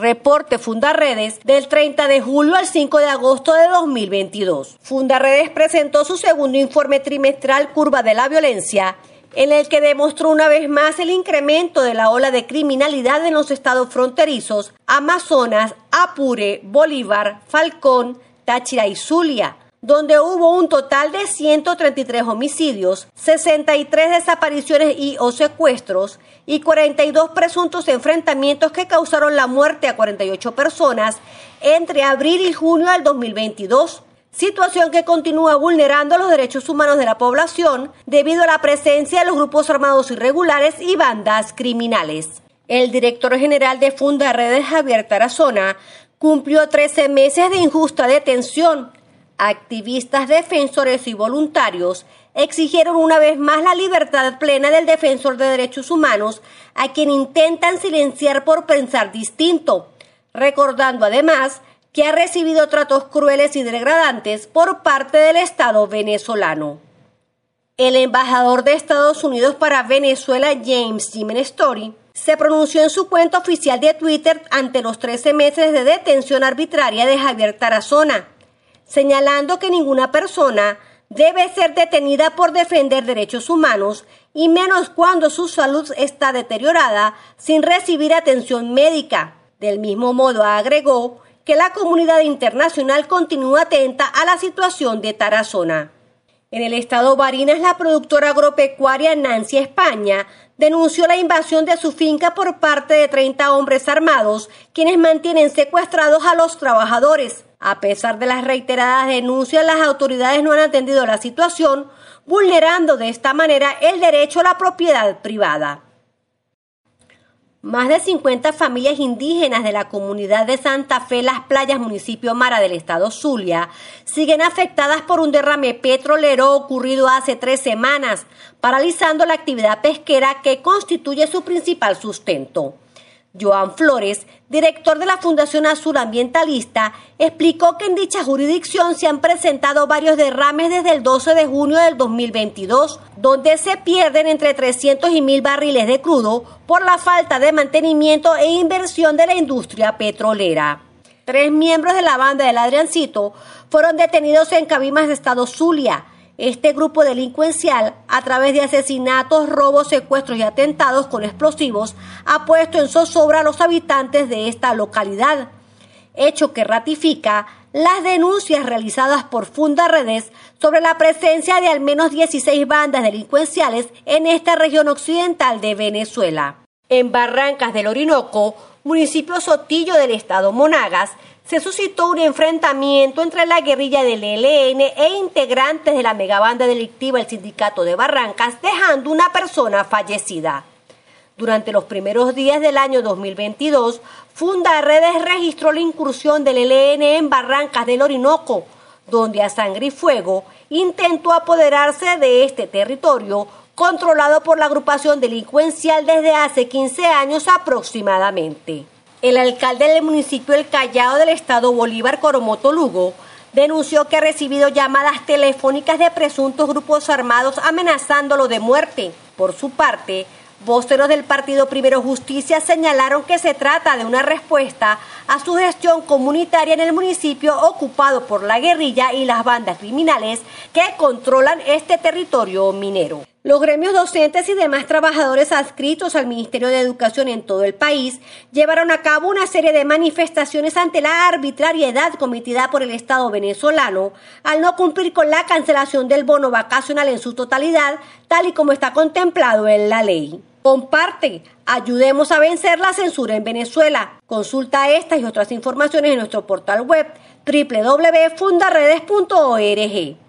Reporte Fundaredes del 30 de julio al 5 de agosto de 2022. Fundaredes presentó su segundo informe trimestral Curva de la Violencia en el que demostró una vez más el incremento de la ola de criminalidad en los estados fronterizos Amazonas, Apure, Bolívar, Falcón, Táchira y Zulia, donde hubo un total de 133 homicidios, 63 desapariciones y o secuestros y 42 presuntos enfrentamientos que causaron la muerte a 48 personas entre abril y junio del 2022 situación que continúa vulnerando los derechos humanos de la población debido a la presencia de los grupos armados irregulares y bandas criminales. El director general de Funda Redes, Javier Tarazona, cumplió 13 meses de injusta detención. Activistas, defensores y voluntarios exigieron una vez más la libertad plena del defensor de derechos humanos, a quien intentan silenciar por pensar distinto, recordando además que ha recibido tratos crueles y degradantes por parte del Estado venezolano. El embajador de Estados Unidos para Venezuela, James Jimenez Story, se pronunció en su cuenta oficial de Twitter ante los 13 meses de detención arbitraria de Javier Tarazona, señalando que ninguna persona debe ser detenida por defender derechos humanos y menos cuando su salud está deteriorada sin recibir atención médica. Del mismo modo, agregó que la comunidad internacional continúa atenta a la situación de Tarazona. En el estado Barinas, la productora agropecuaria Nancy España denunció la invasión de su finca por parte de 30 hombres armados, quienes mantienen secuestrados a los trabajadores. A pesar de las reiteradas denuncias, las autoridades no han atendido la situación, vulnerando de esta manera el derecho a la propiedad privada. Más de 50 familias indígenas de la comunidad de Santa Fe, Las Playas, municipio Mara del estado Zulia, siguen afectadas por un derrame petrolero ocurrido hace tres semanas, paralizando la actividad pesquera que constituye su principal sustento. Joan Flores, director de la Fundación Azul Ambientalista, explicó que en dicha jurisdicción se han presentado varios derrames desde el 12 de junio del 2022, donde se pierden entre 300 y 1000 barriles de crudo por la falta de mantenimiento e inversión de la industria petrolera. Tres miembros de la banda del Adriancito fueron detenidos en Cabimas de Estado Zulia, este grupo delincuencial, a través de asesinatos, robos, secuestros y atentados con explosivos, ha puesto en zozobra a los habitantes de esta localidad, hecho que ratifica las denuncias realizadas por Fundaredes sobre la presencia de al menos 16 bandas delincuenciales en esta región occidental de Venezuela. En Barrancas del Orinoco, municipio Sotillo del estado Monagas, se suscitó un enfrentamiento entre la guerrilla del ELN e integrantes de la megabanda delictiva El Sindicato de Barrancas, dejando una persona fallecida. Durante los primeros días del año 2022, Funda Redes registró la incursión del ELN en Barrancas del Orinoco, donde a sangre y fuego intentó apoderarse de este territorio controlado por la agrupación delincuencial desde hace 15 años aproximadamente. El alcalde del municipio El Callao del estado Bolívar, Coromoto Lugo, denunció que ha recibido llamadas telefónicas de presuntos grupos armados amenazándolo de muerte. Por su parte, voceros del partido Primero Justicia señalaron que se trata de una respuesta a su gestión comunitaria en el municipio ocupado por la guerrilla y las bandas criminales que controlan este territorio minero. Los gremios docentes y demás trabajadores adscritos al Ministerio de Educación en todo el país llevaron a cabo una serie de manifestaciones ante la arbitrariedad cometida por el Estado venezolano al no cumplir con la cancelación del bono vacacional en su totalidad, tal y como está contemplado en la ley. Comparte, ayudemos a vencer la censura en Venezuela. Consulta estas y otras informaciones en nuestro portal web www.fundaredes.org.